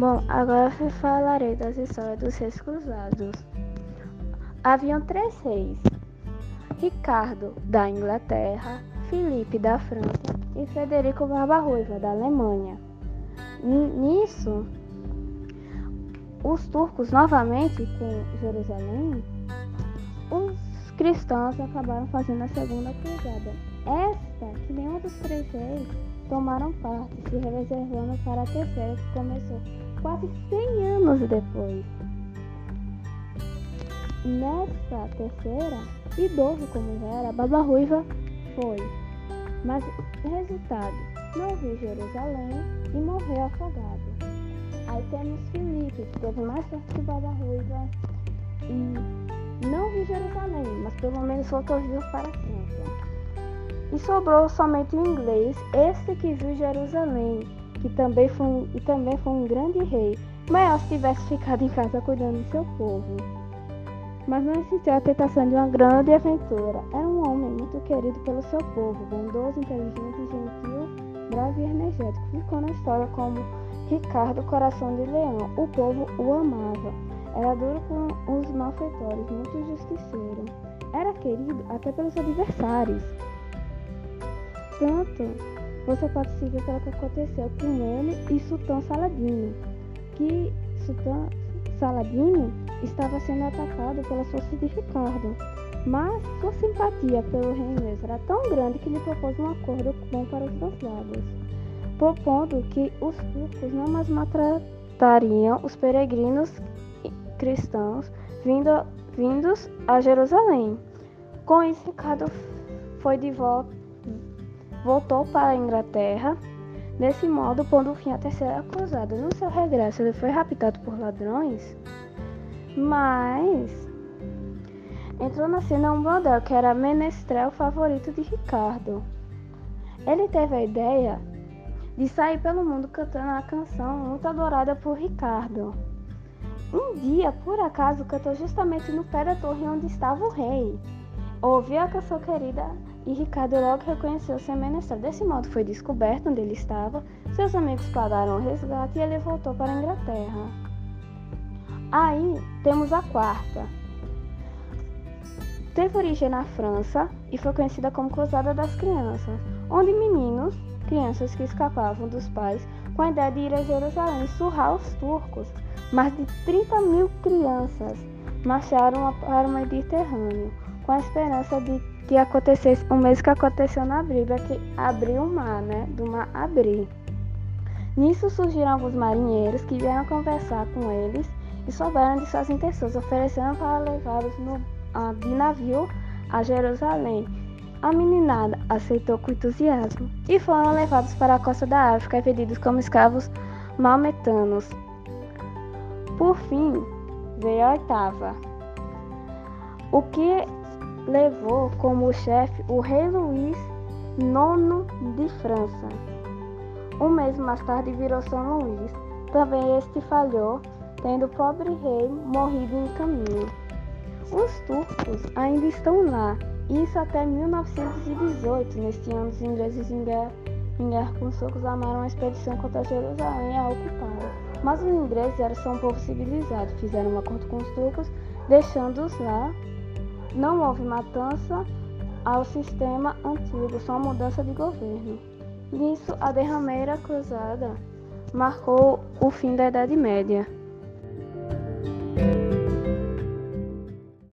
Bom, agora eu falarei das histórias dos reis cruzados. Haviam três reis: Ricardo da Inglaterra, Filipe da França e Frederico Barba-Ruiva da Alemanha. Nisso, os turcos novamente com Jerusalém, os cristãos acabaram fazendo a segunda cruzada. Esta, que nenhum dos três reis tomaram parte, se reservando para a terceira, que começou quase 100 anos depois. Nessa terceira, idoso como já era, Baba Ruiva foi. Mas resultado, não viu Jerusalém e morreu afogado. Aí temos Filipe, que teve mais sorte que Baba Ruiva e não viu Jerusalém, mas pelo menos voltou vivo para França. E sobrou somente o inglês, esse que viu Jerusalém, que também foi um, e também foi um grande rei, maior se tivesse ficado em casa cuidando do seu povo. Mas não sentiu a tentação de uma grande aventura. Era um homem muito querido pelo seu povo, bondoso, inteligente, gentil, bravo e energético. Ficou na história como Ricardo Coração de Leão. O povo o amava. Era duro com os malfeitores, muito justiceiro. Era querido até pelos adversários. Tanto você pode se ver pelo que aconteceu com ele e Sultão Saladino, que Sultão Saladino estava sendo atacado pelas forças de Ricardo, mas sua simpatia pelo rei inglês era tão grande que lhe propôs um acordo bom para os dois lados, propondo que os turcos não mais maltratariam os peregrinos cristãos vindo, vindos a Jerusalém. Com isso, Ricardo foi de volta voltou para a Inglaterra, desse modo pondo fim à Terceira Cruzada. No seu regresso, ele foi raptado por ladrões, mas entrou na cena um bordel que era menestrel favorito de Ricardo. Ele teve a ideia de sair pelo mundo cantando a canção muito adorada por Ricardo. Um dia, por acaso, cantou justamente no pé da torre onde estava o rei. Ouviu a canção querida e Ricardo logo reconheceu seu menestrel. Desse modo foi descoberto onde ele estava, seus amigos pagaram o resgate e ele voltou para a Inglaterra. Aí temos a quarta. Teve origem na França e foi conhecida como Cruzada das Crianças, onde meninos, crianças que escapavam dos pais com a ideia de ir a Jerusalém surrar os turcos. Mais de 30 mil crianças marcharam para o Mediterrâneo com a esperança de que acontecesse o mesmo que aconteceu na Bíblia, que abriu o mar, né? Do mar abrir. Nisso surgiram alguns marinheiros que vieram conversar com eles e souberam de suas intenções, oferecendo para levá-los de navio a Jerusalém. A meninada aceitou com entusiasmo e foram levados para a costa da África e vendidos como escravos maometanos. Por fim, veio a oitava. O que levou como chefe o rei Luís IX de França. Um mês mais tarde virou São Luís. Também este falhou, tendo o pobre rei morrido em caminho. Os turcos ainda estão lá, isso até 1918. Neste ano, os ingleses guerra com os turcos armaram uma expedição contra Jerusalém a ocupá-la. Mas os ingleses eram só um povo civilizado, fizeram um acordo com os turcos, deixando-os lá não houve matança ao sistema antigo, só mudança de governo. Nisso, a derrameira cruzada marcou o fim da Idade Média.